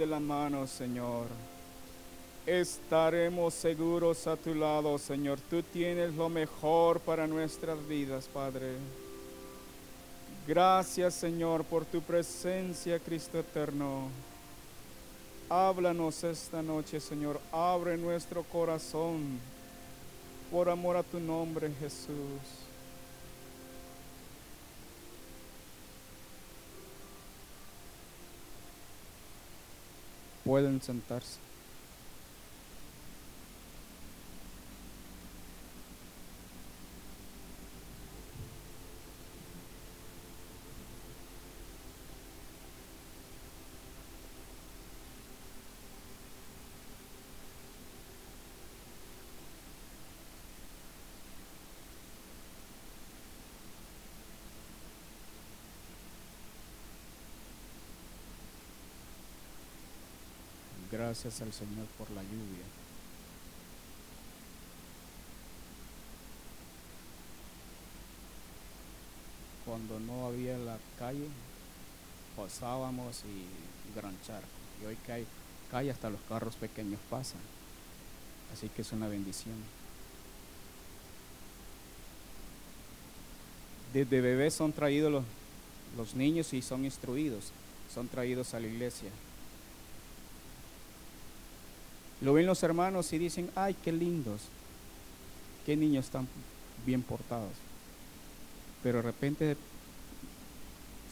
de la mano, Señor. Estaremos seguros a tu lado, Señor. Tú tienes lo mejor para nuestras vidas, Padre. Gracias, Señor, por tu presencia, Cristo eterno. Háblanos esta noche, Señor. Abre nuestro corazón por amor a tu nombre, Jesús. Pueden sentarse. Gracias al Señor por la lluvia. Cuando no había la calle, pasábamos y gran charco. Y hoy hay calle, hasta los carros pequeños pasan. Así que es una bendición. Desde bebés son traídos los niños y son instruidos, son traídos a la iglesia. Lo ven los hermanos y dicen, ay, qué lindos, qué niños tan bien portados. Pero de repente,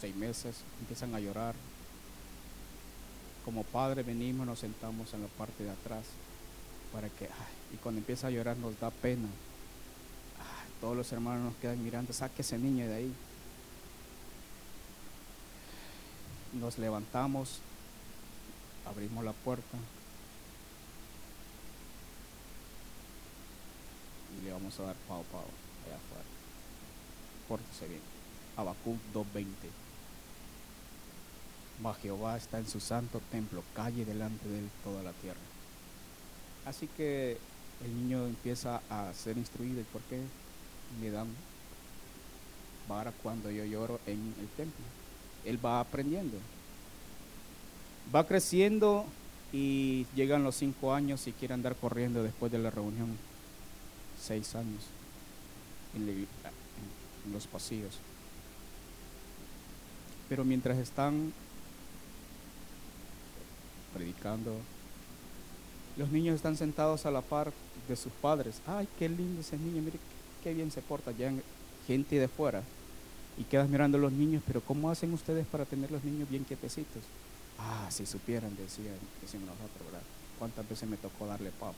seis meses, empiezan a llorar. Como padre venimos, nos sentamos en la parte de atrás para que, ay, y cuando empieza a llorar nos da pena. Todos los hermanos nos quedan mirando, saque ese niño de ahí. Nos levantamos, abrimos la puerta, y le vamos a dar pao pao allá afuera. Pórtese bien. Habacuc 2.20. Mas Jehová está en su santo templo, calle delante de él toda la tierra. Así que el niño empieza a ser instruido. ¿Y por qué le dan vara cuando yo lloro en el templo? Él va aprendiendo. Va creciendo y llegan los cinco años y quiere andar corriendo después de la reunión seis años en, los pasillos. Pero mientras están predicando, los niños están sentados a la par de sus padres. Ay, qué lindo ese niño, mire qué bien se porta. Ya gente de fuera y quedas mirando a los niños, pero ¿cómo hacen ustedes para tener los niños bien quietecitos? Ah, si supieran, decían, decían nosotros, ¿verdad? ¿Cuántas veces me tocó darle pao,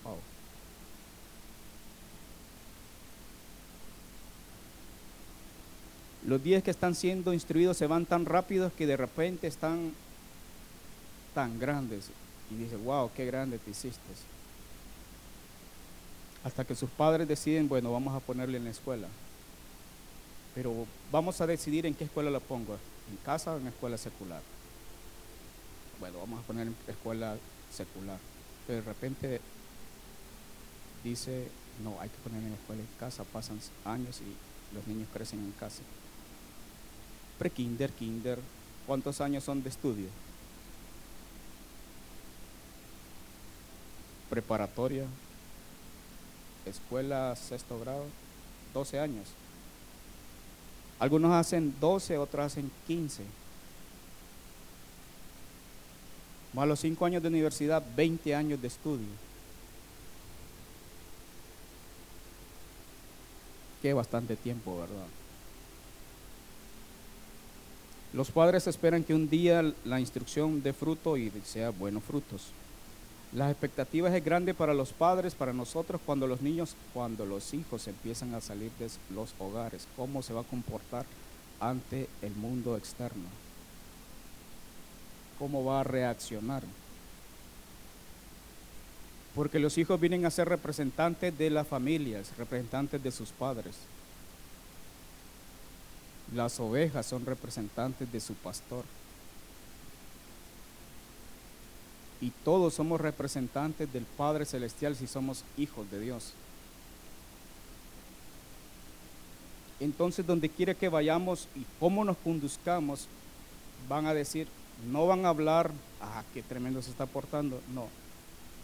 Los días que están siendo instruidos se van tan rápidos que de repente están tan grandes. Y dice, wow, qué grande te hiciste. Hasta que sus padres deciden, bueno, vamos a ponerle en la escuela. Pero vamos a decidir en qué escuela la pongo, en casa o en escuela secular. Bueno, vamos a poner en escuela secular. Pero de repente dice, no, hay que poner en escuela en casa, pasan años y los niños crecen en casa pre-kinder, kinder, ¿cuántos años son de estudio? Preparatoria, escuela sexto grado, 12 años. Algunos hacen 12, otros hacen 15. Más los 5 años de universidad, 20 años de estudio. Que bastante tiempo, ¿verdad? Los padres esperan que un día la instrucción dé fruto y sea buenos frutos. Las expectativas es grande para los padres, para nosotros, cuando los niños, cuando los hijos empiezan a salir de los hogares, cómo se va a comportar ante el mundo externo, cómo va a reaccionar. Porque los hijos vienen a ser representantes de las familias, representantes de sus padres. Las ovejas son representantes de su pastor. Y todos somos representantes del Padre Celestial si somos hijos de Dios. Entonces, donde quiera que vayamos y cómo nos conduzcamos, van a decir, No van a hablar, ah, qué tremendo se está portando. No.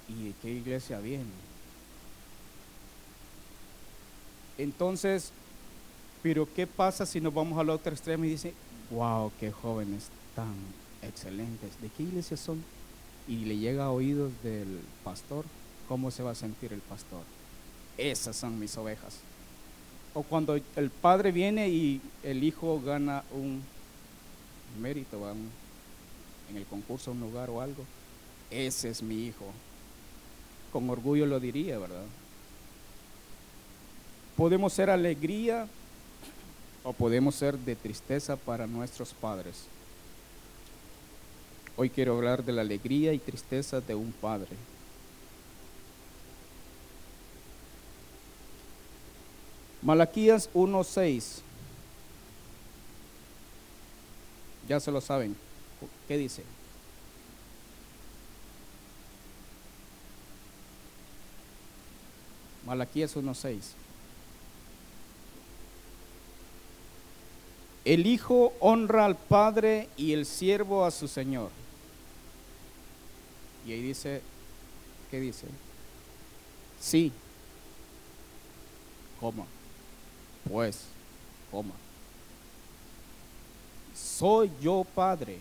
¿Y de qué iglesia viene? Entonces, pero ¿qué pasa si nos vamos al otro extremo y dice, wow, qué jóvenes tan excelentes? ¿De qué iglesia son? Y le llega a oídos del pastor, ¿cómo se va a sentir el pastor? Esas son mis ovejas. O cuando el padre viene y el hijo gana un mérito, va en el concurso, un lugar o algo, ese es mi hijo. Con orgullo lo diría, ¿verdad? Podemos ser alegría o podemos ser de tristeza para nuestros padres. Hoy quiero hablar de la alegría y tristeza de un padre. Malaquías 1:6. Ya se lo saben. ¿Qué dice? Malaquías 1:6. El hijo honra al padre y el siervo a su señor. Y ahí dice, ¿qué dice? Sí, coma, pues, coma. Soy yo padre.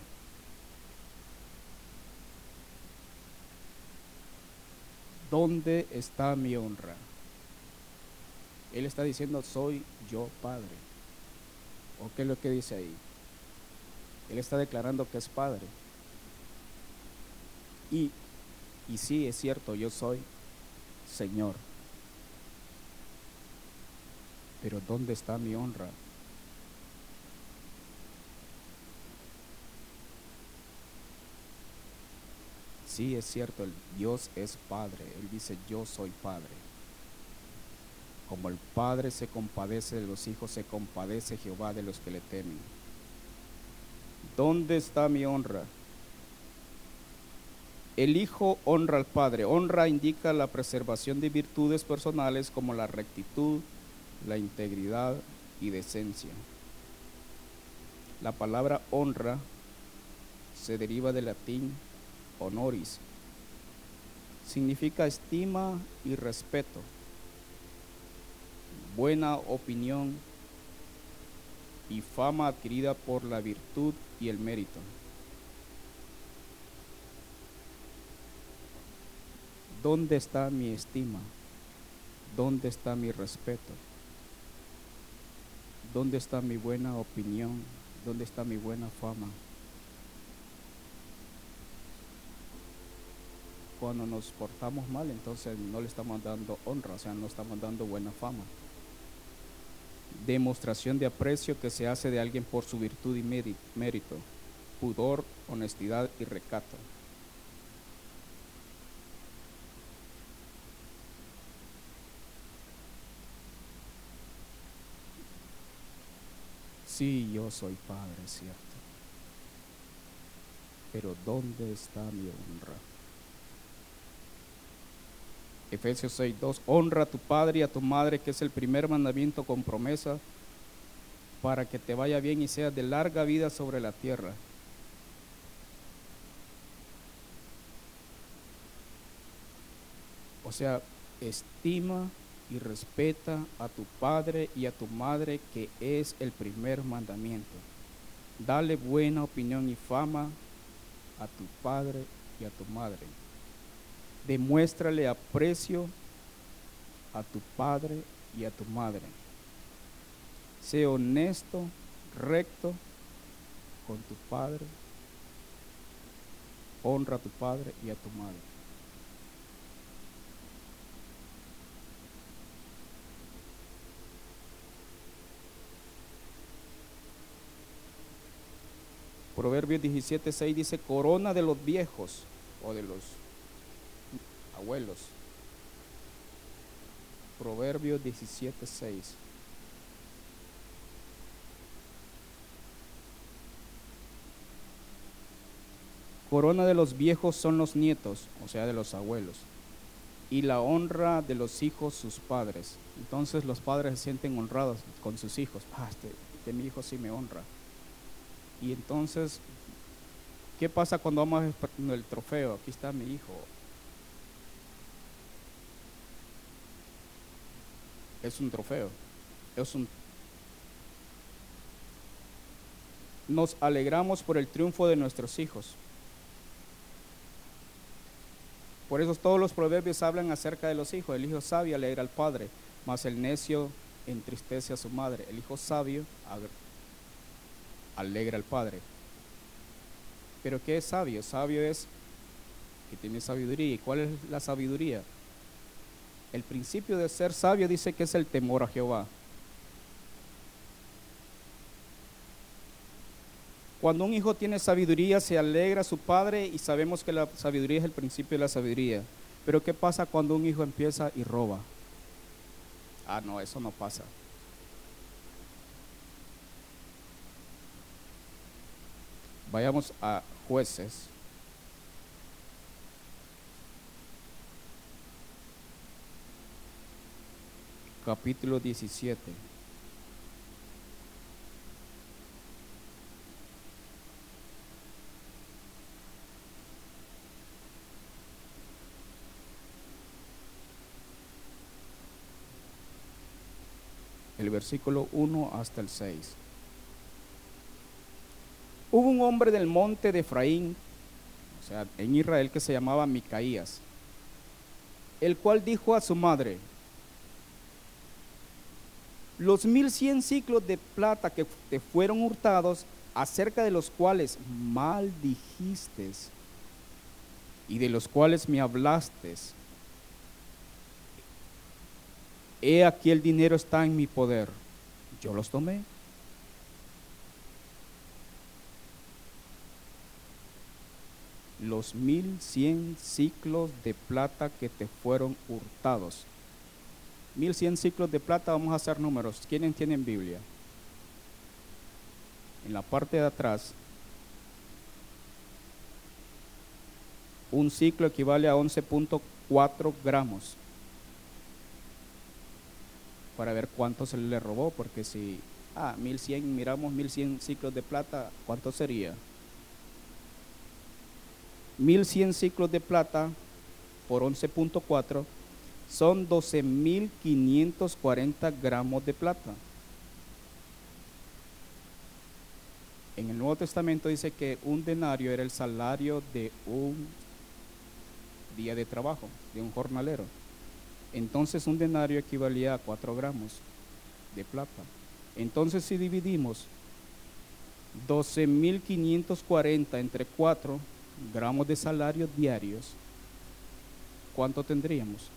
¿Dónde está mi honra? Él está diciendo, soy yo padre. ¿O qué es lo que dice ahí? Él está declarando que es padre. Y, y sí, es cierto, yo soy Señor. Pero ¿dónde está mi honra? Sí, es cierto, el Dios es Padre. Él dice, yo soy Padre. Como el Padre se compadece de los hijos, se compadece Jehová de los que le temen. ¿Dónde está mi honra? El Hijo honra al Padre. Honra indica la preservación de virtudes personales como la rectitud, la integridad y decencia. La palabra honra se deriva del latín honoris. Significa estima y respeto buena opinión y fama adquirida por la virtud y el mérito. ¿Dónde está mi estima? ¿Dónde está mi respeto? ¿Dónde está mi buena opinión? ¿Dónde está mi buena fama? Cuando nos portamos mal, entonces no le estamos dando honra, o sea, no estamos dando buena fama demostración de aprecio que se hace de alguien por su virtud y mérito, pudor, honestidad y recato. Sí, yo soy padre, cierto. Pero ¿dónde está mi honra? Efesios 6:2, honra a tu padre y a tu madre, que es el primer mandamiento con promesa, para que te vaya bien y seas de larga vida sobre la tierra. O sea, estima y respeta a tu padre y a tu madre, que es el primer mandamiento. Dale buena opinión y fama a tu padre y a tu madre demuéstrale aprecio a tu padre y a tu madre. Sé honesto, recto con tu padre. Honra a tu padre y a tu madre. Proverbios 17:6 dice, corona de los viejos o de los abuelos. Proverbios 17:6. Corona de los viejos son los nietos, o sea, de los abuelos, y la honra de los hijos sus padres. Entonces los padres se sienten honrados con sus hijos. Ah, este, este mi hijo sí me honra. Y entonces ¿Qué pasa cuando vamos el trofeo? Aquí está mi hijo. Es un trofeo. Es un Nos alegramos por el triunfo de nuestros hijos. Por eso todos los proverbios hablan acerca de los hijos. El hijo sabio alegra al padre, mas el necio entristece a su madre. El hijo sabio alegra al padre. Pero ¿qué es sabio? Sabio es que tiene sabiduría. ¿Y cuál es la sabiduría? El principio de ser sabio dice que es el temor a Jehová. Cuando un hijo tiene sabiduría, se alegra a su padre y sabemos que la sabiduría es el principio de la sabiduría. Pero ¿qué pasa cuando un hijo empieza y roba? Ah, no, eso no pasa. Vayamos a jueces. Capítulo 17. el versículo 1 hasta el 6. Hubo un hombre del monte de Efraín, o sea, en Israel, que se llamaba Micaías, el cual dijo a su madre, los mil cien ciclos de plata que te fueron hurtados, acerca de los cuales mal dijiste y de los cuales me hablaste, he aquí el dinero está en mi poder. Yo los tomé. Los mil cien ciclos de plata que te fueron hurtados. Mil cien ciclos de plata, vamos a hacer números. ¿Quiénes tienen Biblia? En la parte de atrás, un ciclo equivale a 11.4 gramos para ver cuánto se le robó, porque si, ah, 1100, miramos 1100 ciclos de plata, ¿cuánto sería? 1100 ciclos de plata por 11.4 son 12.540 gramos de plata. En el Nuevo Testamento dice que un denario era el salario de un día de trabajo, de un jornalero. Entonces un denario equivalía a 4 gramos de plata. Entonces si dividimos 12.540 entre 4 gramos de salarios diarios, ¿cuánto tendríamos?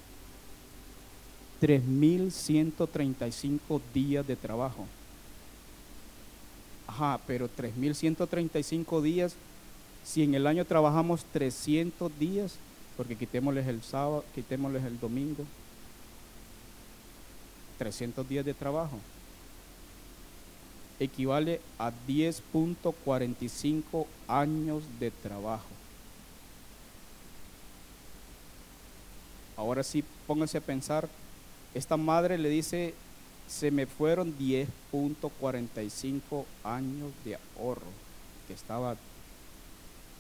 3.135 días de trabajo. Ajá, pero 3.135 días, si en el año trabajamos 300 días, porque quitémosles el sábado, quitémosles el domingo, 300 días de trabajo. Equivale a 10.45 años de trabajo. Ahora sí, pónganse a pensar, esta madre le dice, se me fueron 10.45 años de ahorro que estaba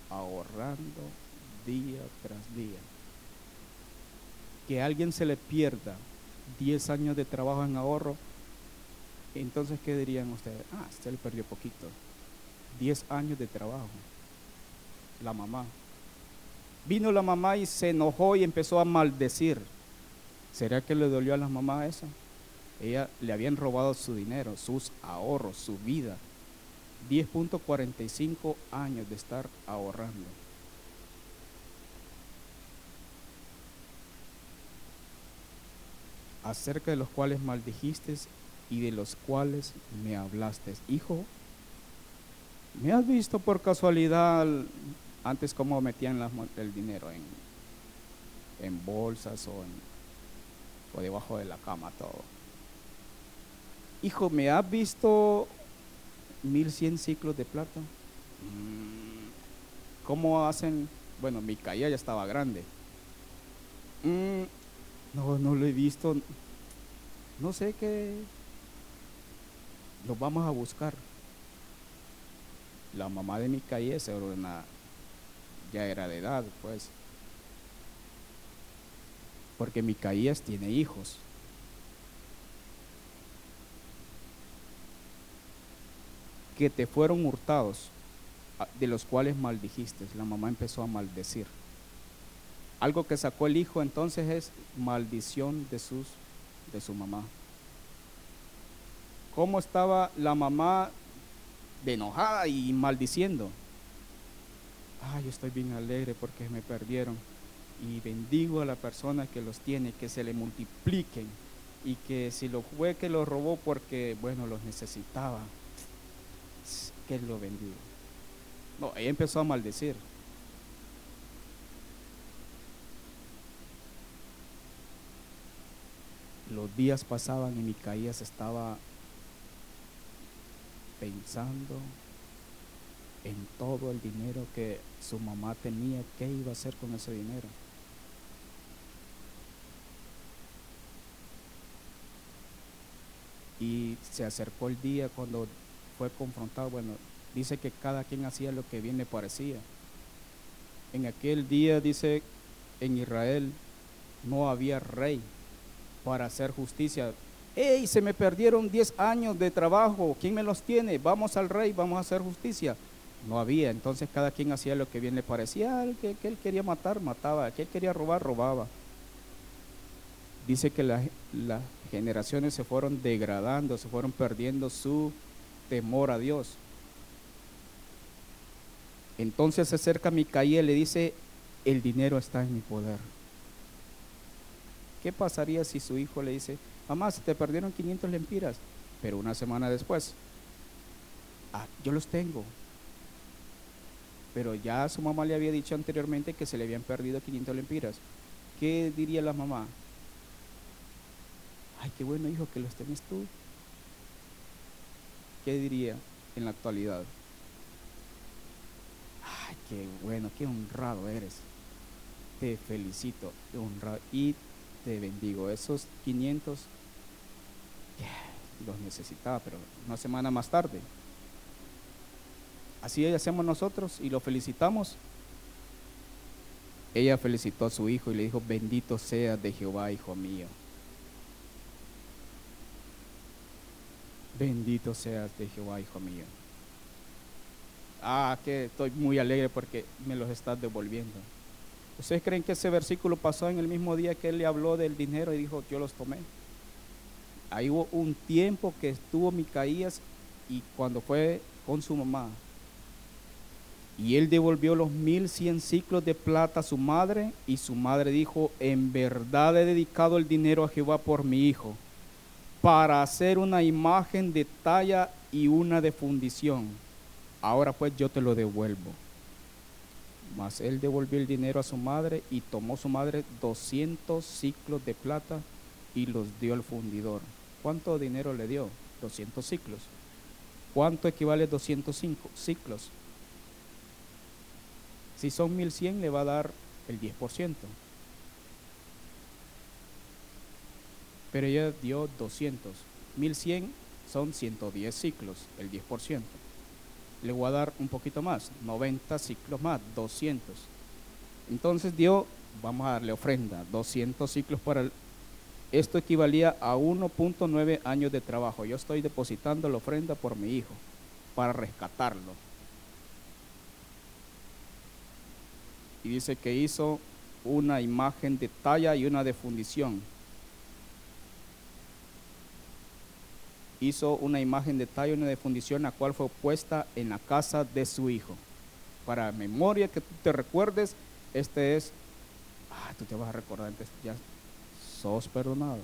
ahorrando día tras día. Que a alguien se le pierda 10 años de trabajo en ahorro, entonces, ¿qué dirían ustedes? Ah, usted le perdió poquito. 10 años de trabajo. La mamá. Vino la mamá y se enojó y empezó a maldecir. ¿Será que le dolió a la mamá eso? Ella le habían robado su dinero, sus ahorros, su vida. 10.45 años de estar ahorrando. acerca de los cuales maldijiste y de los cuales me hablaste. Hijo, ¿me has visto por casualidad antes cómo metían el dinero en bolsas o, en, o debajo de la cama todo? Hijo, ¿me has visto mil cien ciclos de plata? Mm, ¿Cómo hacen? Bueno, mi caída ya estaba grande. Mm, no, no lo he visto. No sé qué. Lo vamos a buscar. La mamá de Micaía era una ya era de edad, pues. Porque Micaías tiene hijos. Que te fueron hurtados, de los cuales maldijiste. La mamá empezó a maldecir. Algo que sacó el hijo entonces es maldición de, sus, de su mamá. ¿Cómo estaba la mamá de enojada y maldiciendo? Ay, yo estoy bien alegre porque me perdieron. Y bendigo a la persona que los tiene, que se le multipliquen. Y que si lo fue que lo robó porque, bueno, los necesitaba, que lo bendiga. No, ella empezó a maldecir. Los días pasaban y Micaías estaba pensando en todo el dinero que su mamá tenía, qué iba a hacer con ese dinero. Y se acercó el día cuando fue confrontado, bueno, dice que cada quien hacía lo que bien le parecía. En aquel día dice, en Israel no había rey para hacer justicia. ¡Ey! Se me perdieron 10 años de trabajo. ¿Quién me los tiene? Vamos al rey, vamos a hacer justicia. No había. Entonces cada quien hacía lo que bien le parecía. El que, él quería matar, mataba. El que él quería robar, robaba. Dice que las generaciones se fueron degradando, se fueron perdiendo su temor a Dios. Entonces se acerca a Micaía y le dice, el dinero está en mi poder. ¿Qué pasaría si su hijo le dice, mamá, se te perdieron 500 lempiras, pero una semana después, ah, yo los tengo. Pero ya su mamá le había dicho anteriormente que se le habían perdido 500 lempiras. ¿Qué diría la mamá? Ay, qué bueno hijo que los tenés tú. ¿Qué diría en la actualidad? Ay, qué bueno, qué honrado eres. Te felicito, honrado. Y te bendigo. Esos 500 los necesitaba, pero una semana más tarde. Así hacemos nosotros y lo felicitamos. Ella felicitó a su hijo y le dijo, bendito sea de Jehová, hijo mío. Bendito seas de Jehová, hijo mío. Ah, que estoy muy alegre porque me los estás devolviendo. ¿Ustedes creen que ese versículo pasó en el mismo día que él le habló del dinero y dijo, yo los tomé? Ahí hubo un tiempo que estuvo Micaías y cuando fue con su mamá. Y él devolvió los mil cien ciclos de plata a su madre y su madre dijo, en verdad he dedicado el dinero a Jehová por mi hijo, para hacer una imagen de talla y una de fundición. Ahora pues yo te lo devuelvo. Mas él devolvió el dinero a su madre y tomó su madre 200 ciclos de plata y los dio al fundidor. ¿Cuánto dinero le dio? 200 ciclos. ¿Cuánto equivale 205 ciclos? Si son 1100 le va a dar el 10%. Pero ella dio 200. 1100 son 110 ciclos, el 10% le voy a dar un poquito más, 90 ciclos más, 200. Entonces dio, vamos a darle ofrenda, 200 ciclos para el... Esto equivalía a 1.9 años de trabajo. Yo estoy depositando la ofrenda por mi hijo, para rescatarlo. Y dice que hizo una imagen de talla y una de fundición hizo una imagen de talla y de fundición, la cual fue puesta en la casa de su hijo. Para memoria que tú te recuerdes, este es, ah, tú te vas a recordar, ya sos perdonado.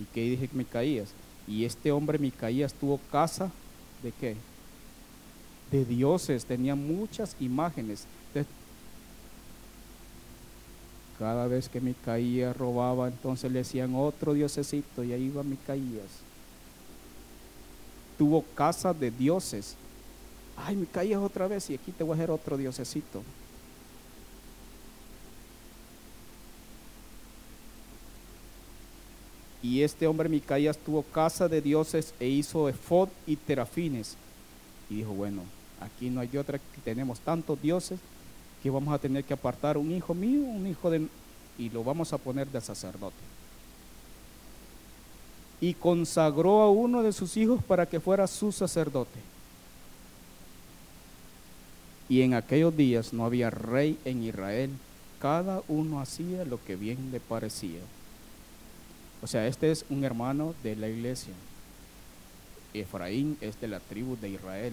¿Y qué dije que Micaías? Y este hombre Micaías tuvo casa de qué? De dioses, tenía muchas imágenes. Cada vez que Micaías robaba, entonces le decían otro diosecito y ahí iba Micaías. Tuvo casa de dioses. Ay, Micaías otra vez y aquí te voy a hacer otro diosecito. Y este hombre Micaías tuvo casa de dioses e hizo efod y terafines. Y dijo, bueno, Aquí no hay otra, tenemos tantos dioses que vamos a tener que apartar un hijo mío, un hijo de... y lo vamos a poner de sacerdote. Y consagró a uno de sus hijos para que fuera su sacerdote. Y en aquellos días no había rey en Israel, cada uno hacía lo que bien le parecía. O sea, este es un hermano de la iglesia. Efraín es de la tribu de Israel.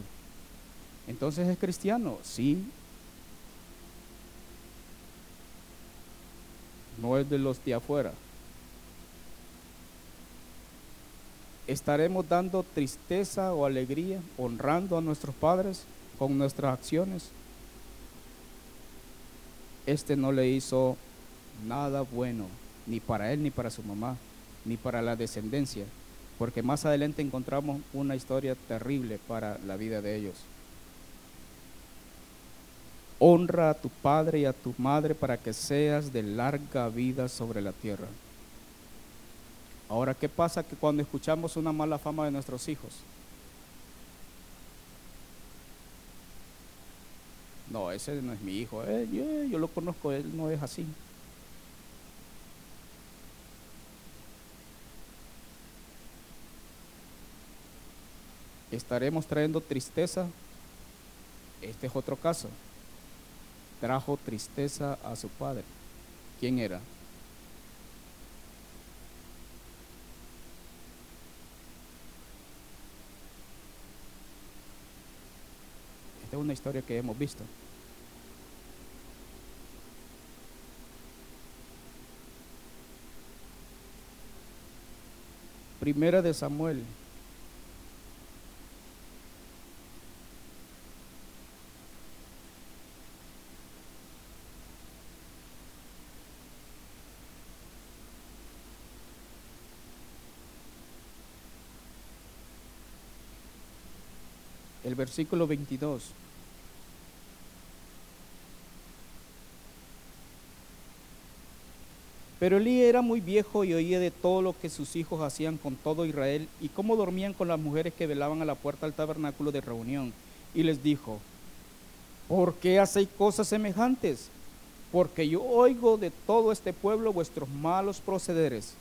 Entonces es cristiano, sí. No es de los de afuera. ¿Estaremos dando tristeza o alegría, honrando a nuestros padres con nuestras acciones? Este no le hizo nada bueno, ni para él ni para su mamá ni para la descendencia, porque más adelante encontramos una historia terrible para la vida de ellos. Honra a tu padre y a tu madre para que seas de larga vida sobre la tierra. Ahora, ¿qué pasa que cuando escuchamos una mala fama de nuestros hijos? No, ese no es mi hijo, eh, yo, yo lo conozco, él no es así. estaremos trayendo tristeza. Este es otro caso. Trajo tristeza a su padre. ¿Quién era? Esta es una historia que hemos visto. Primera de Samuel el versículo 22. Pero Elí era muy viejo y oía de todo lo que sus hijos hacían con todo Israel y cómo dormían con las mujeres que velaban a la puerta del tabernáculo de reunión. Y les dijo, ¿por qué hacéis cosas semejantes? Porque yo oigo de todo este pueblo vuestros malos procederes.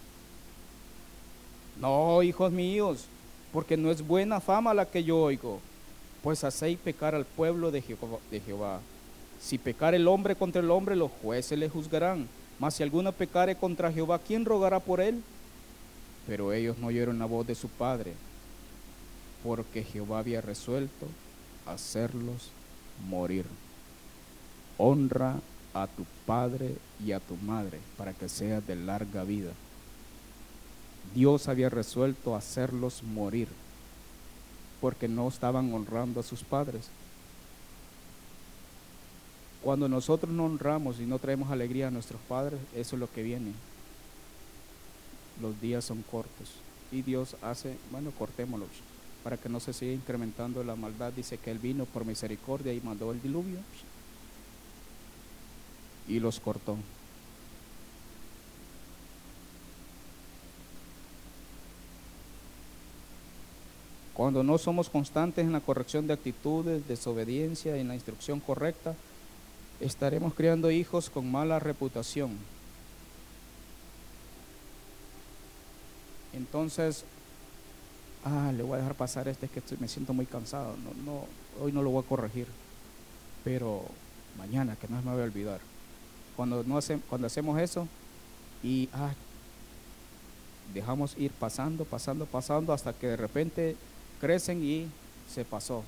No, hijos míos, porque no es buena fama la que yo oigo pues hacéis pecar al pueblo de Jehová, Si pecar el hombre contra el hombre, los jueces le juzgarán. Mas si alguno pecare contra Jehová, ¿quién rogará por él? Pero ellos no oyeron la voz de su padre, porque Jehová había resuelto hacerlos morir. Honra a tu padre y a tu madre para que seas de larga vida. Dios había resuelto hacerlos morir porque no estaban honrando a sus padres. Cuando nosotros no honramos y no traemos alegría a nuestros padres, eso es lo que viene. Los días son cortos y Dios hace, bueno, cortémoslos para que no se siga incrementando la maldad. Dice que Él vino por misericordia y mandó el diluvio y los cortó. Cuando no somos constantes en la corrección de actitudes, desobediencia en la instrucción correcta, estaremos criando hijos con mala reputación. Entonces, ah, le voy a dejar pasar este, es que me siento muy cansado. No, no, hoy no lo voy a corregir, pero mañana, que no me voy a olvidar. Cuando, no hace, cuando hacemos eso y ah, dejamos ir pasando, pasando, pasando, hasta que de repente crecen y se pasó.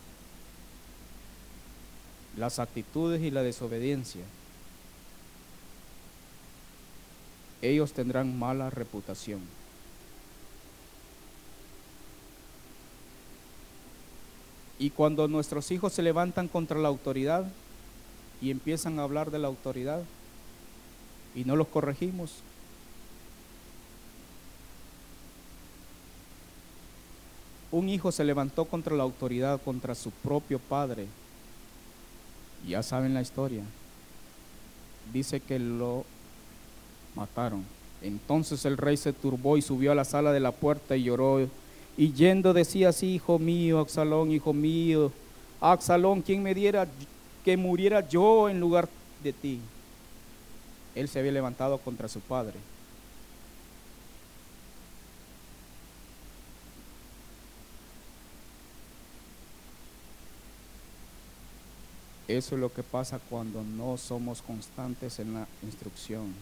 Las actitudes y la desobediencia. Ellos tendrán mala reputación. Y cuando nuestros hijos se levantan contra la autoridad y empiezan a hablar de la autoridad y no los corregimos, un hijo se levantó contra la autoridad, contra su propio padre. Ya saben la historia. Dice que lo mataron. Entonces el rey se turbó y subió a la sala de la puerta y lloró. Y yendo decía así, hijo mío, Absalón, hijo mío, a Absalón, quien me diera que muriera yo en lugar de ti. Él se había levantado contra su padre. Eso es lo que pasa cuando no somos constantes en la instrucción.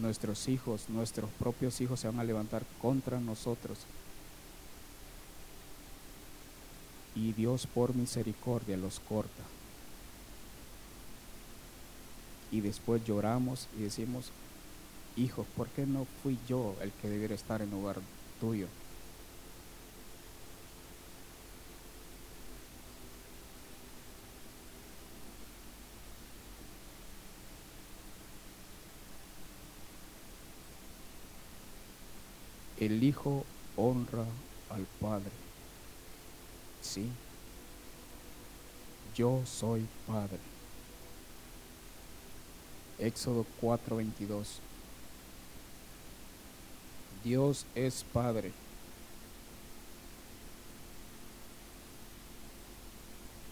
Nuestros hijos, nuestros propios hijos se van a levantar contra nosotros. Y Dios por misericordia los corta. Y después lloramos y decimos, hijos, ¿por qué no fui yo el que debiera estar en lugar tuyo? El Hijo honra al Padre. Sí, yo soy Padre. Éxodo 4:22. Dios es Padre.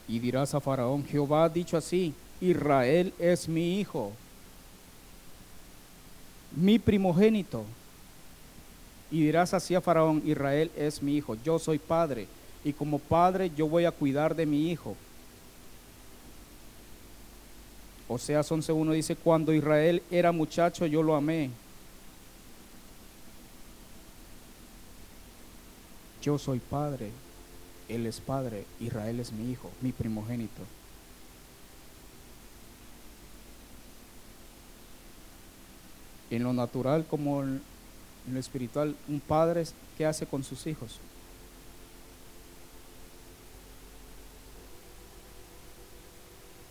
Y dirás a Faraón, Jehová ha dicho así, Israel es mi hijo, mi primogénito y dirás así a Faraón, Israel es mi hijo, yo soy padre, y como padre yo voy a cuidar de mi hijo. O sea, 11.1 dice, cuando Israel era muchacho yo lo amé. Yo soy padre, él es padre, Israel es mi hijo, mi primogénito. En lo natural como en lo espiritual, un padre, ¿qué hace con sus hijos?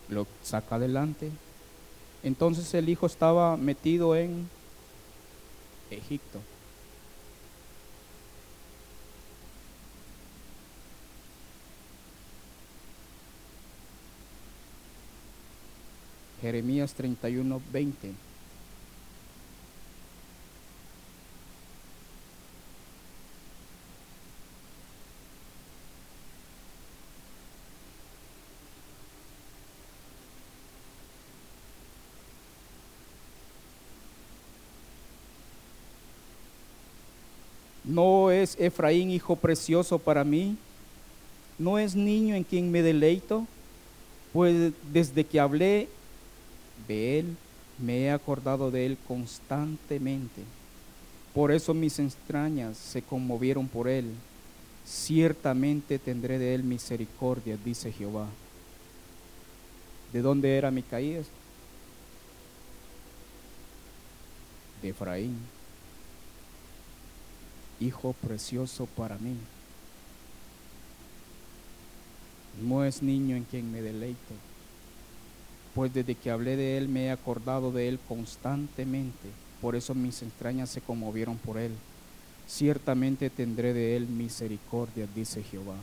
Lo saca adelante. Entonces el hijo estaba metido en Egipto. Jeremías 31, 20. ¿No Efraín hijo precioso para mí? ¿No es niño en quien me deleito? Pues desde que hablé de él, me he acordado de él constantemente. Por eso mis entrañas se conmovieron por él. Ciertamente tendré de él misericordia, dice Jehová. ¿De dónde era Micaías? De Efraín hijo precioso para mí. No es niño en quien me deleito, pues desde que hablé de él me he acordado de él constantemente, por eso mis entrañas se conmovieron por él. Ciertamente tendré de él misericordia, dice Jehová.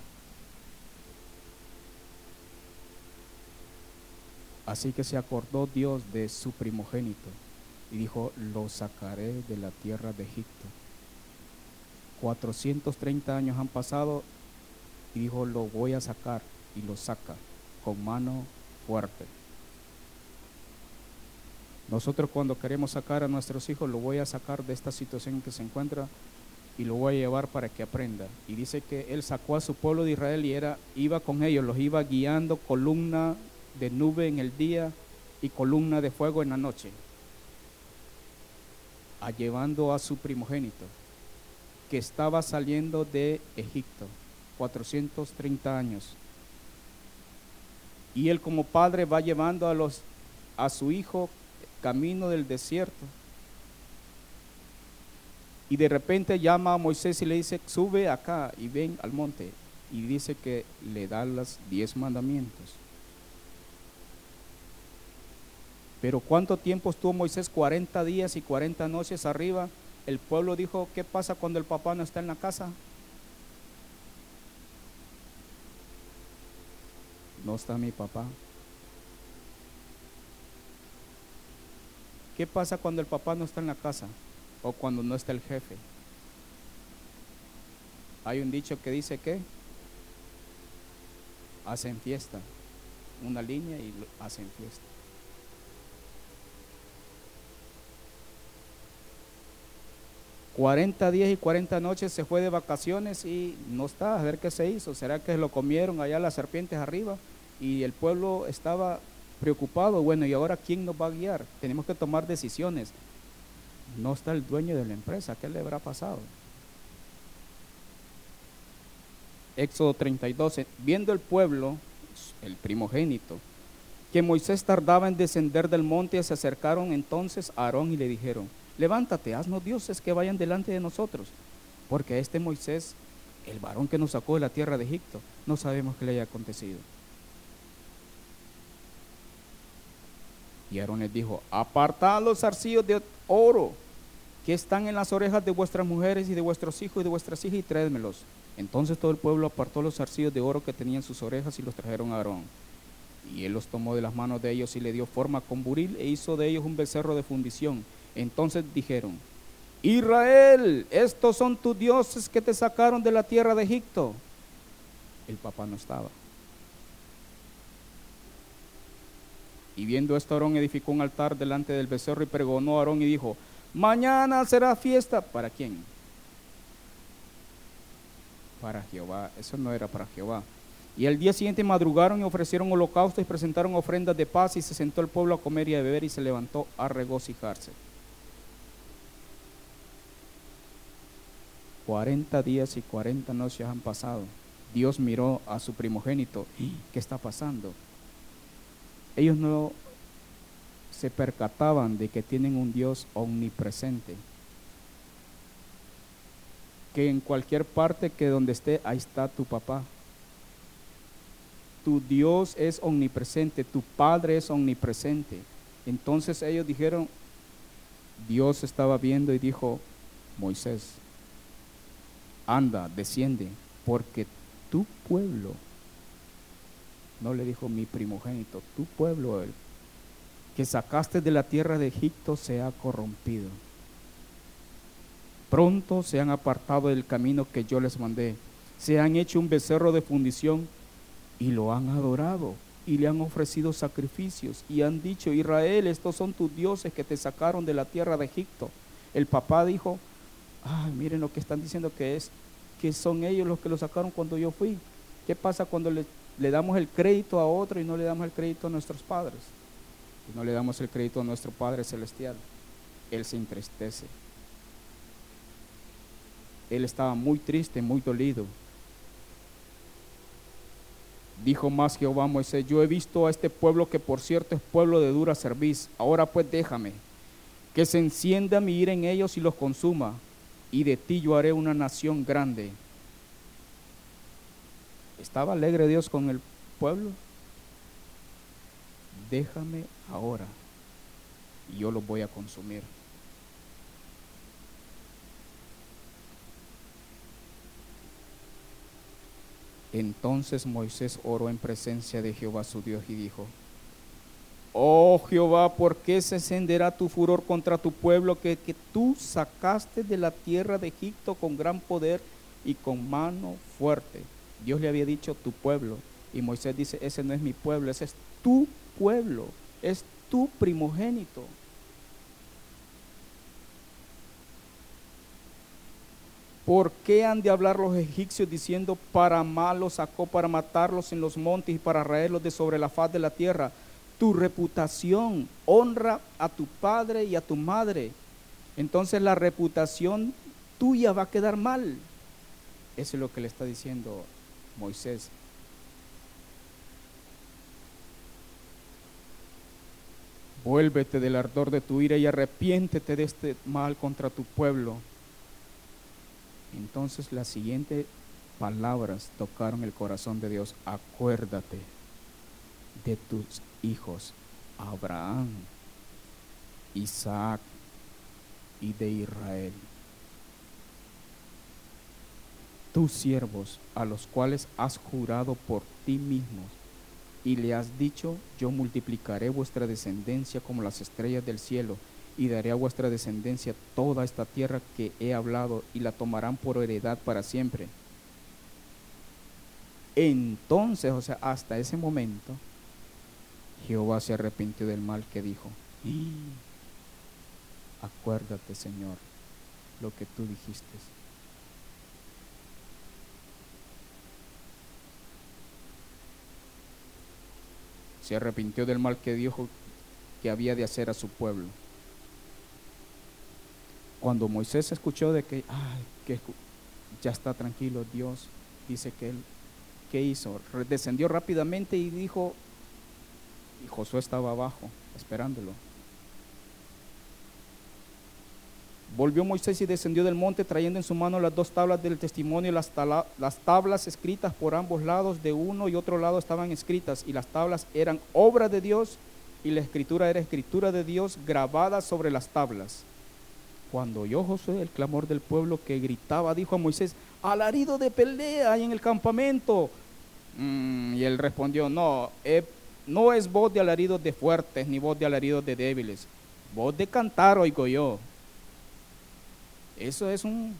Así que se acordó Dios de su primogénito y dijo, lo sacaré de la tierra de Egipto 430 años han pasado y dijo, lo voy a sacar y lo saca con mano fuerte. Nosotros cuando queremos sacar a nuestros hijos, lo voy a sacar de esta situación en que se encuentra y lo voy a llevar para que aprenda. Y dice que él sacó a su pueblo de Israel y era, iba con ellos, los iba guiando columna de nube en el día y columna de fuego en la noche, a llevando a su primogénito que estaba saliendo de Egipto, 430 años. Y él como padre va llevando a, los, a su hijo camino del desierto. Y de repente llama a Moisés y le dice, sube acá y ven al monte. Y dice que le da los diez mandamientos. Pero ¿cuánto tiempo estuvo Moisés? 40 días y 40 noches arriba el pueblo dijo, ¿qué pasa cuando el papá no está en la casa? No está mi papá. ¿Qué pasa cuando el papá no está en la casa o cuando no está el jefe? Hay un dicho que dice que hacen fiesta. una línea y hacen fiesta. Cuarenta días y cuarenta noches se fue de vacaciones y no está, a ver qué se hizo. ¿Será que lo comieron allá las serpientes arriba? Y el pueblo estaba preocupado, bueno, ¿y ahora quién nos va a guiar? Tenemos que tomar decisiones. No está el dueño de la empresa, ¿qué le habrá pasado? Éxodo 32, viendo el pueblo, el primogénito, que Moisés tardaba en descender del monte, se acercaron entonces a Aarón y le dijeron, levántate, haznos dioses que vayan delante de nosotros, porque este Moisés, el varón que nos sacó de la tierra de Egipto, no sabemos qué le haya acontecido. Y Aarón les dijo, apartad los arcillos de oro que están en las orejas de vuestras mujeres y de vuestros hijos y de vuestras hijas y tráedmelos. Entonces todo el pueblo apartó los arcillos de oro que tenían sus orejas y los trajeron a Aarón. Y él los tomó de las manos de ellos y le dio forma con buril e hizo de ellos un becerro de fundición. Entonces dijeron, Israel, estos son tus dioses que te sacaron de la tierra de Egipto. El papá no estaba. Y viendo esto, Aarón edificó un altar delante del becerro y pregonó a Aarón y dijo, mañana será fiesta. ¿Para quién? Para Jehová. Eso no era para Jehová. Y el día siguiente madrugaron y ofrecieron holocaustos y presentaron ofrendas de paz y se sentó el pueblo a comer y a beber y se levantó a regocijarse. 40 días y 40 noches han pasado. Dios miró a su primogénito. ¿Qué está pasando? ellos no se percataban de que tienen un Dios omnipresente, que en cualquier parte que donde esté, ahí está tu papá. Tu Dios es omnipresente, tu Padre es omnipresente. Entonces ellos dijeron, Dios estaba viendo y dijo, Moisés, anda, desciende, porque tu pueblo no le dijo mi primogénito, tu pueblo, el que sacaste de la tierra de Egipto, se ha corrompido. Pronto se han apartado del camino que yo les mandé. Se han hecho un becerro de fundición y lo han adorado y le han ofrecido sacrificios y han dicho, Israel, estos son tus dioses que te sacaron de la tierra de Egipto. El papá dijo, ay, miren lo que están diciendo que es, que son ellos los que lo sacaron cuando yo fui. ¿Qué pasa cuando le damos el crédito a otro y no le damos el crédito a nuestros padres. Y no le damos el crédito a nuestro Padre Celestial. Él se entristece. Él estaba muy triste, muy dolido. Dijo más Jehová Moisés, yo he visto a este pueblo que por cierto es pueblo de dura cerviz. Ahora pues déjame que se encienda mi ira en ellos y los consuma. Y de ti yo haré una nación grande ¿Estaba alegre Dios con el pueblo? Déjame ahora y yo lo voy a consumir. Entonces Moisés oró en presencia de Jehová su Dios y dijo, Oh Jehová, ¿por qué se encenderá tu furor contra tu pueblo que, tú sacaste de la tierra de Egipto con gran poder y con mano fuerte? Dios le había dicho tu pueblo. Y Moisés dice, ese no es mi pueblo, ese es tu pueblo, es tu primogénito. ¿Por qué han de hablar los egipcios diciendo, para mal sacó, para matarlos en los montes y para raerlos de sobre la faz de la tierra? Tu reputación honra a tu padre y a tu madre. Entonces la reputación tuya va a quedar mal. Eso es lo que le está diciendo Moisés. Vuélvete del ardor de tu ira y arrepiéntete de este mal contra tu pueblo. Entonces las siguientes palabras tocaron el corazón de Dios. Acuérdate de tus hijos, Abraham, Isaac y de Israel tus siervos, a los cuales has jurado por ti mismo, y le has dicho, yo multiplicaré vuestra descendencia como las estrellas del cielo, y daré a vuestra descendencia toda esta tierra que he hablado, y la tomarán por heredad para siempre. Entonces, o sea, hasta ese momento, Jehová se arrepintió del mal que dijo. Acuérdate, Señor, lo que tú dijiste. Se arrepintió del mal que dijo que había de hacer a su pueblo. Cuando Moisés escuchó de que, ay, que ya está tranquilo Dios, dice que él, ¿qué hizo? Descendió rápidamente y dijo, Josué estaba abajo, esperándolo. Volvió Moisés y descendió del monte trayendo en su mano las dos tablas del testimonio, las, las tablas escritas por ambos lados, de uno y otro lado estaban escritas, y las tablas eran obra de Dios, y la escritura era escritura de Dios grabada sobre las tablas. Cuando oyó Josué el clamor del pueblo que gritaba, dijo a Moisés, alarido de pelea en el campamento. Mm, y él respondió, no, no es voz de alaridos de fuertes, ni voz de alaridos de débiles, voz de cantar oigo yo. Eso es un,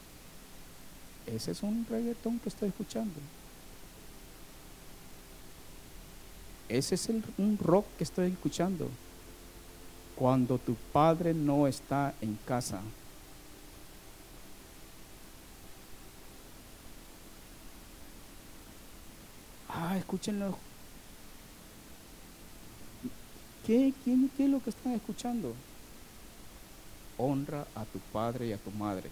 ese es un reggaetón que estoy escuchando. Ese es un rock que estoy escuchando. Cuando tu padre no está en casa. Ah, escúchenlo. ¿Qué, quién, ¿Qué es lo que están escuchando? honra a tu padre y a tu madre.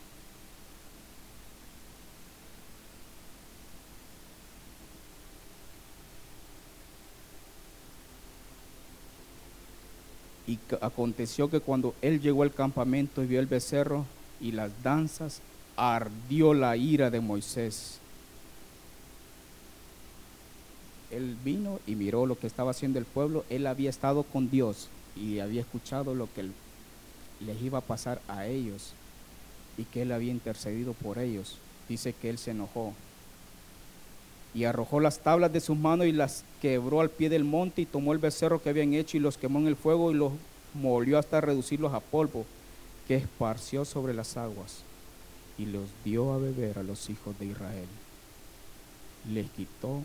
Y aconteció que cuando él llegó al campamento y vio el becerro y las danzas, ardió la ira de Moisés. Él vino y miró lo que estaba haciendo el pueblo. Él había estado con Dios y había escuchado lo que les iba a pasar a ellos y que él había intercedido por ellos. Dice que él se enojó y arrojó las tablas de sus manos y las quebró al pie del monte y tomó el becerro que habían hecho y los quemó en el fuego y los molió hasta reducirlos a polvo que esparció sobre las aguas y los dio a beber a los hijos de Israel. Les quitó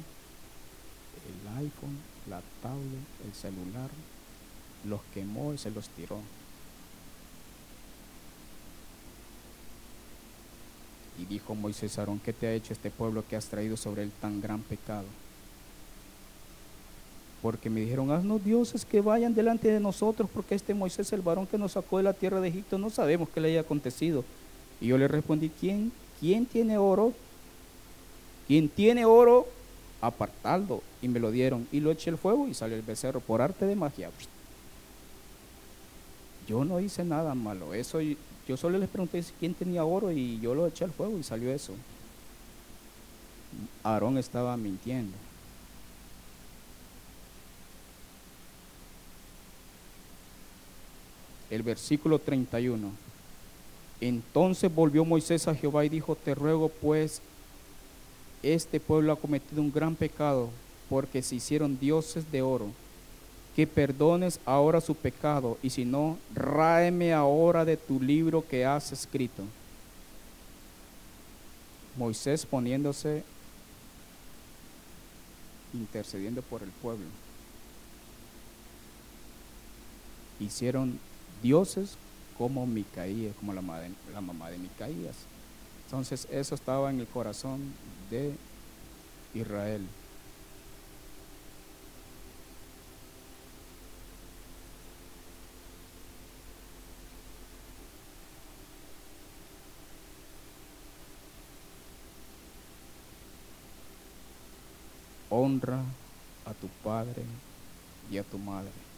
el iPhone, la tablet, el celular, los quemó y se los tiró. Y dijo Moisés Aarón, ¿qué te ha hecho este pueblo que has traído sobre él tan gran pecado? Porque me dijeron, haznos dioses que vayan delante de nosotros, porque este Moisés, el varón que nos sacó de la tierra de Egipto, no sabemos qué le haya acontecido. Y yo le respondí, ¿quién, quién tiene oro? ¿Quién tiene oro? Apartado. Y me lo dieron. Y lo eché al fuego y salió el becerro por arte de magia. Yo no hice nada malo. Eso yo solo les pregunté quién tenía oro y yo lo eché al fuego y salió eso. Aarón estaba mintiendo. El versículo 31. Entonces volvió Moisés a Jehová y dijo, te ruego pues, este pueblo ha cometido un gran pecado porque se hicieron dioses de oro que perdones ahora su pecado, y si no, ráeme ahora de tu libro que has escrito. Moisés poniéndose, intercediendo por el pueblo. Hicieron dioses como Micaías, como la, la mamá de Micaías. Entonces eso estaba en el corazón de Israel. honra a tu padre y a tu madre.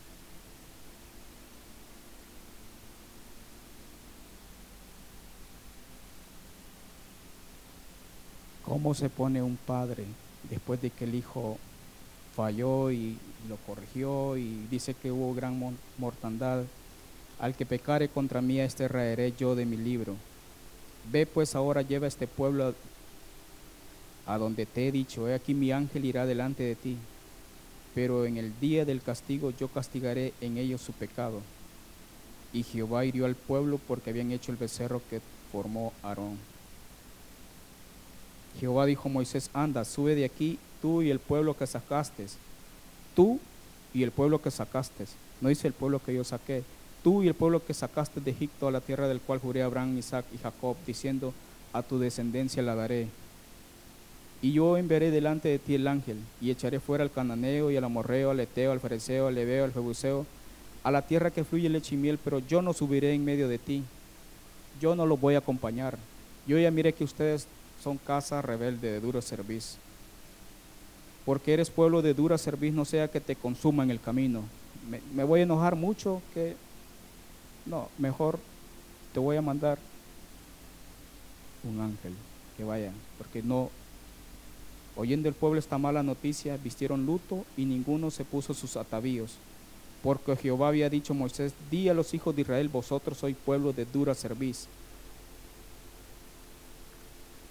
¿Cómo se pone un padre después de que el hijo falló y lo corrigió y dice que hubo gran mortandad? Al que pecare contra mí, este raeré yo de mi libro. Ve pues ahora, lleva este pueblo a donde te he dicho, he aquí mi ángel irá delante de ti, pero en el día del castigo yo castigaré en ellos su pecado. Y Jehová hirió al pueblo porque habían hecho el becerro que formó Aarón. Jehová dijo a Moisés, anda, sube de aquí tú y el pueblo que sacaste, tú y el pueblo que sacaste. No dice el pueblo que yo saqué. Tú y el pueblo que sacaste de Egipto a la tierra del cual juré a Abraham, Isaac y Jacob, diciendo, a tu descendencia la daré. Y yo enviaré delante de ti el ángel, y echaré fuera al cananeo, y al amorreo, al eteo, al fariseo, al leveo, al jebuseo, a la tierra que fluye leche y miel, pero yo no subiré en medio de ti. Yo no los voy a acompañar. Yo ya miré que ustedes son casa rebelde de duro servicio. Porque eres pueblo de dura servicio, no sea que te consuma en el camino. Me, me voy a enojar mucho que no, mejor te voy a mandar un ángel que vaya, porque no oyendo el pueblo esta mala noticia, vistieron luto y ninguno se puso sus atavíos. Porque Jehová había dicho a Moisés, di a los hijos de Israel, vosotros sois pueblo de dura serviz.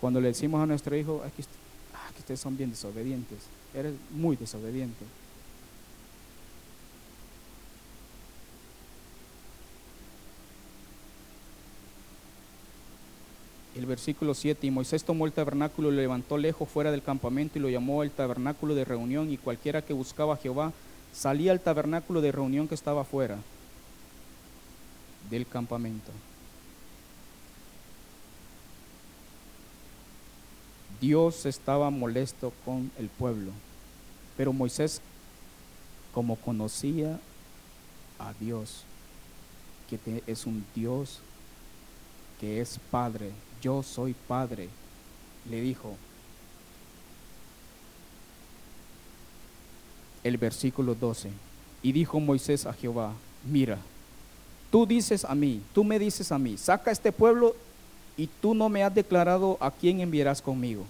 Cuando le decimos a nuestro hijo, aquí, ah, ustedes son bien desobedientes, eres muy desobediente. el versículo 7, y Moisés tomó el tabernáculo, lo levantó lejos fuera del campamento y lo llamó el tabernáculo de reunión, y cualquiera que buscaba a Jehová salía al tabernáculo de reunión que estaba fuera del campamento. Dios estaba molesto con el pueblo, pero Moisés, como conocía a Dios, que es un Dios que es Padre, yo soy Padre, le dijo. El versículo 12. Y dijo Moisés a Jehová, mira, tú dices a mí, tú me dices a mí, saca este pueblo y tú no me has declarado a quién enviarás conmigo.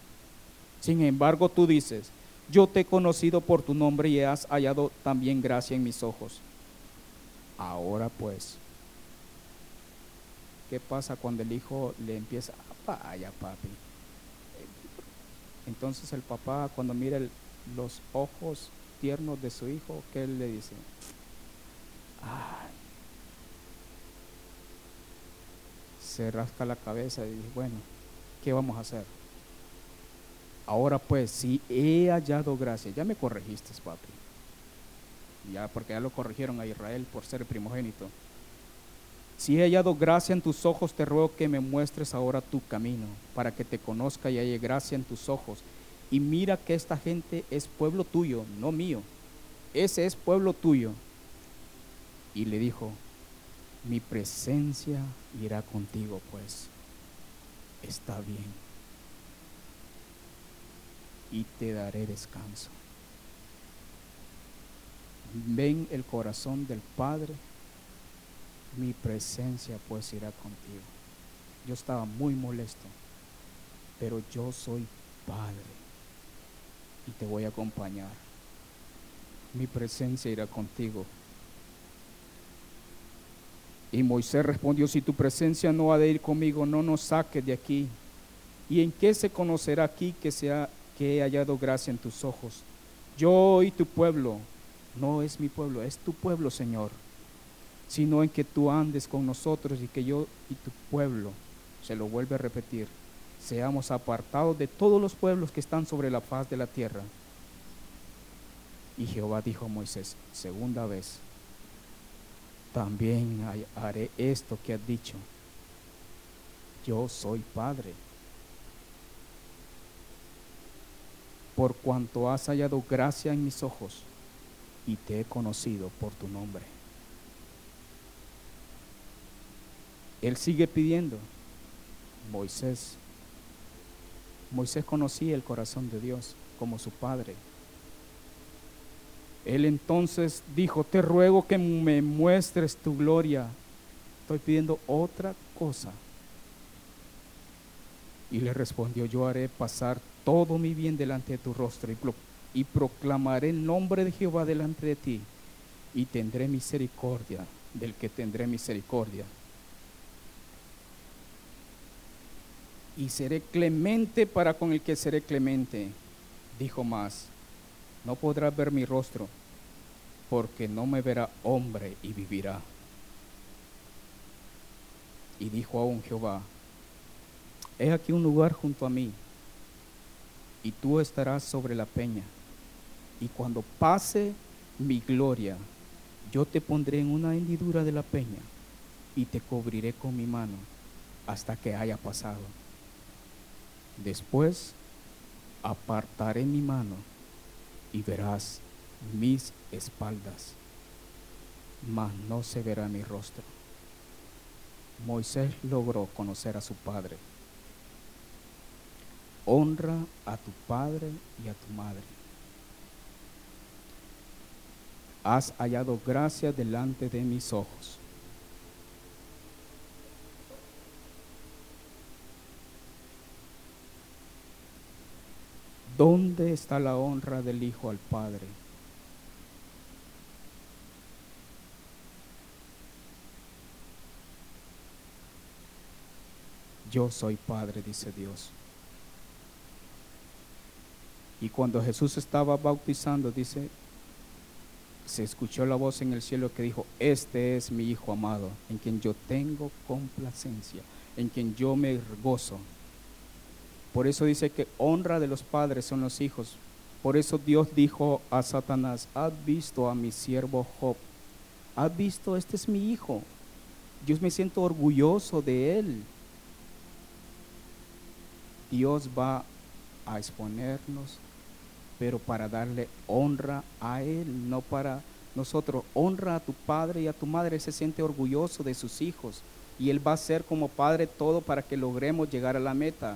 Sin embargo, tú dices, yo te he conocido por tu nombre y has hallado también gracia en mis ojos. Ahora pues, ¿qué pasa cuando el hijo le empieza, vaya papi. Entonces el papá cuando mira los ojos tiernos de su hijo, ¿qué le dice? Se rasca la cabeza y dice, bueno, ¿qué vamos a hacer? Ahora pues, si he hallado gracia, ya me corregiste, papi. Ya, porque ya lo corrigieron a Israel por ser primogénito. Si he hallado gracia en tus ojos, te ruego que me muestres ahora tu camino, para que te conozca y halle gracia en tus ojos. Y mira que esta gente es pueblo tuyo, no mío. Ese es pueblo tuyo. Y le dijo, mi presencia irá contigo, pues está bien. Y te daré descanso. Ven el corazón del Padre mi presencia pues irá contigo. Yo estaba muy molesto, pero yo soy Padre y te voy a acompañar. Mi presencia irá contigo. Y Moisés respondió, si tu presencia no ha de ir conmigo, no nos saques de aquí. ¿Y en qué se conocerá aquí que, que he hallado gracia en tus ojos? Yo y tu pueblo, no es mi pueblo, es tu pueblo, Señor sino en que tú andes con nosotros y que yo y tu pueblo, se lo vuelve a repetir, seamos apartados de todos los pueblos que están sobre la faz de la tierra. Y Jehová dijo a Moisés, segunda vez, también haré esto que has dicho. Yo soy Padre. Por cuanto has hallado gracia en mis ojos y te he conocido por tu nombre. Él sigue pidiendo. Moisés. Moisés conocía el corazón de Dios como su padre. Él entonces dijo, te ruego que me muestres tu gloria. Estoy pidiendo otra cosa. Y le respondió, yo haré pasar todo mi bien delante de tu rostro y, proclamaré el nombre de Jehová delante de ti y tendré misericordia del que tendré misericordia y seré clemente para con el que seré clemente. Dijo más, no podrá ver mi rostro, porque no me verá hombre y vivirá. Y dijo aún Jehová, he aquí un lugar junto a mí, y tú estarás sobre la peña, y cuando pase mi gloria, yo te pondré en una hendidura de la peña y te cubriré con mi mano hasta que haya pasado. Después apartaré mi mano y verás mis espaldas, mas no se verá mi rostro. Moisés logró conocer a su padre. Honra a tu padre y a tu madre. Has hallado gracia delante de mis ojos. ¿Dónde está la honra del Hijo al Padre? Yo soy Padre, dice Dios. Y cuando Jesús estaba bautizando, dice, se escuchó la voz en el cielo que dijo, este es mi Hijo amado, en quien yo tengo complacencia, en quien yo me gozo. Por eso dice que honra de los padres son los hijos. Por eso Dios dijo a Satanás, has visto a mi siervo Job, has visto, este es mi hijo. Yo me siento orgulloso de él. Dios va a exponernos, pero para darle honra a Él, no para nosotros. Honra a tu padre y a tu madre, se siente orgulloso de sus hijos y Él va a ser como padre todo para que logremos llegar a la meta.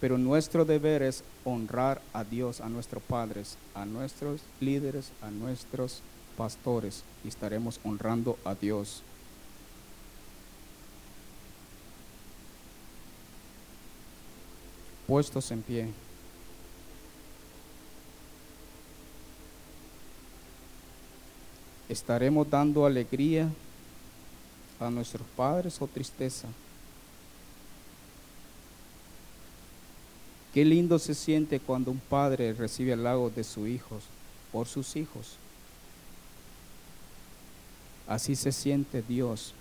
Pero nuestro deber es honrar a Dios, a nuestros padres, a nuestros líderes, a nuestros pastores y estaremos honrando a Dios. Puestos en pie. ¿Estaremos dando alegría a nuestros padres o tristeza? Qué lindo se siente cuando un padre recibe halagos de sus hijos, por sus hijos. Así se siente Dios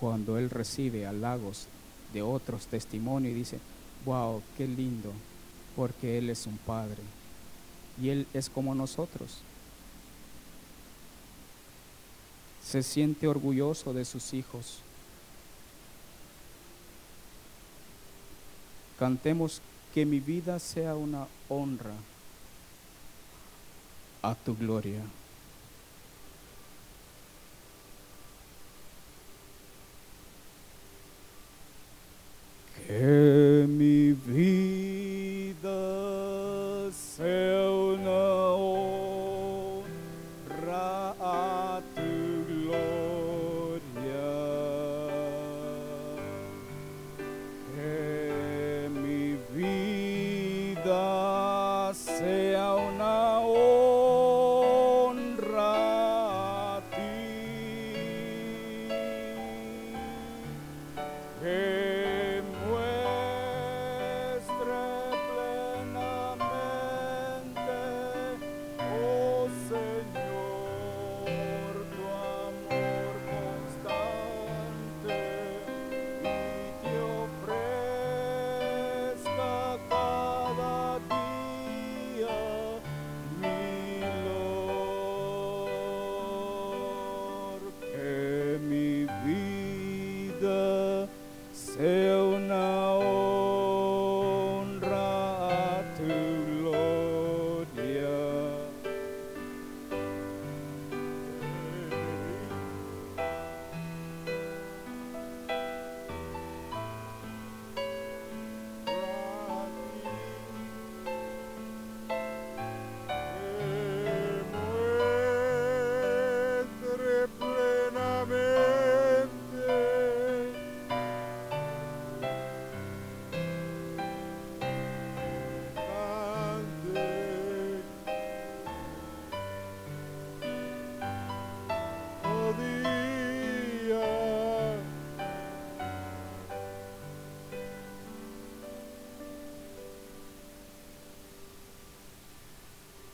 cuando Él recibe halagos de otros testimonios y dice, wow, qué lindo, porque Él es un padre y Él es como nosotros. Se siente orgulloso de sus hijos. Cantemos que mi vida sea una honra a tu gloria. Que mi vida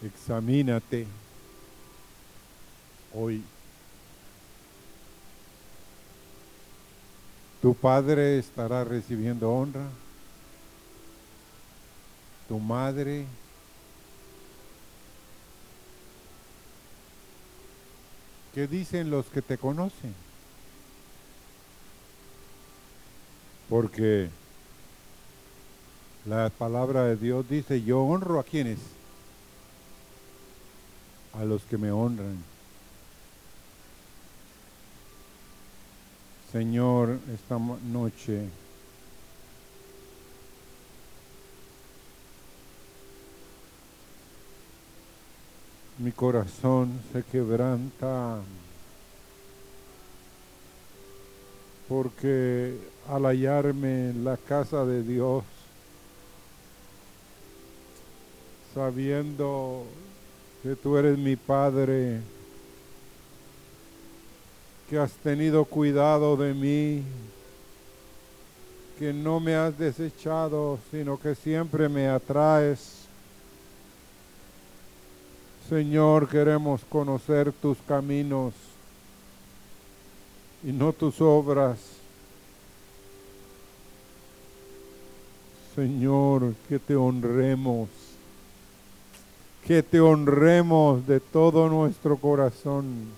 Examínate hoy. Tu padre estará recibiendo honra. Tu madre ¿Qué dicen los que te conocen? Porque la palabra de Dios dice, yo honro a quienes, a los que me honran. Señor, esta noche mi corazón se quebranta porque al hallarme en la casa de Dios, sabiendo que tú eres mi Padre, que has tenido cuidado de mí, que no me has desechado, sino que siempre me atraes Señor, queremos conocer tus caminos y no tus obras. Señor, que te honremos, que te honremos de todo nuestro corazón,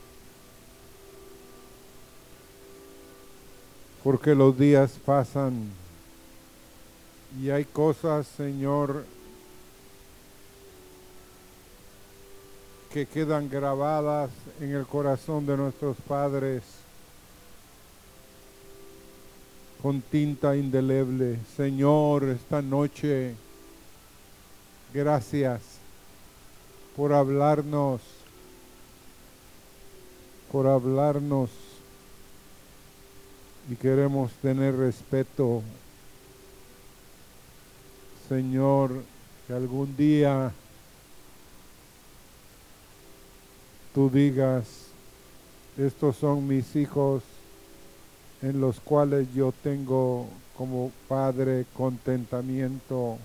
porque los días pasan y hay cosas, Señor, que quedan grabadas en el corazón de nuestros padres con tinta indeleble. Señor, esta noche, gracias por hablarnos, por hablarnos y queremos tener respeto. Señor, que algún día tú digas, estos son mis hijos en los cuales yo tengo como Padre contentamiento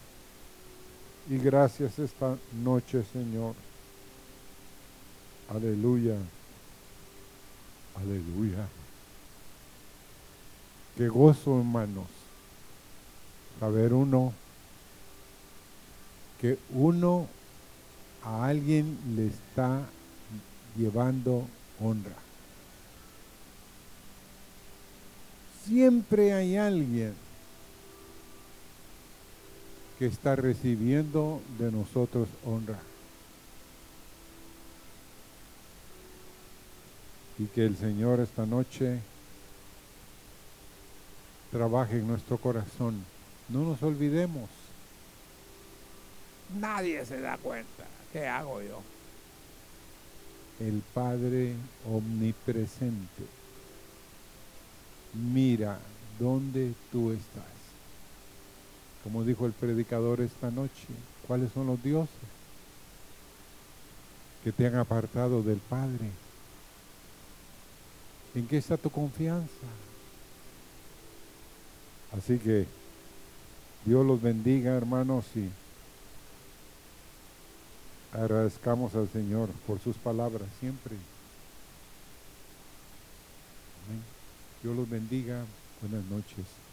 y gracias esta noche, Señor. Aleluya. Aleluya. Qué gozo, hermanos. Saber uno que uno a alguien le está llevando honra. Siempre hay alguien que está recibiendo de nosotros honra. Y que el Señor esta noche trabaje en nuestro corazón. No nos olvidemos. Nadie se da cuenta. ¿Qué hago yo? el Padre omnipresente. Mira dónde tú estás. Como dijo el predicador esta noche, ¿cuáles son los dioses que te han apartado del Padre? ¿En qué está tu confianza? Así que Dios los bendiga, hermanos, y Agradezcamos al Señor por sus palabras siempre. Dios los bendiga. Buenas noches.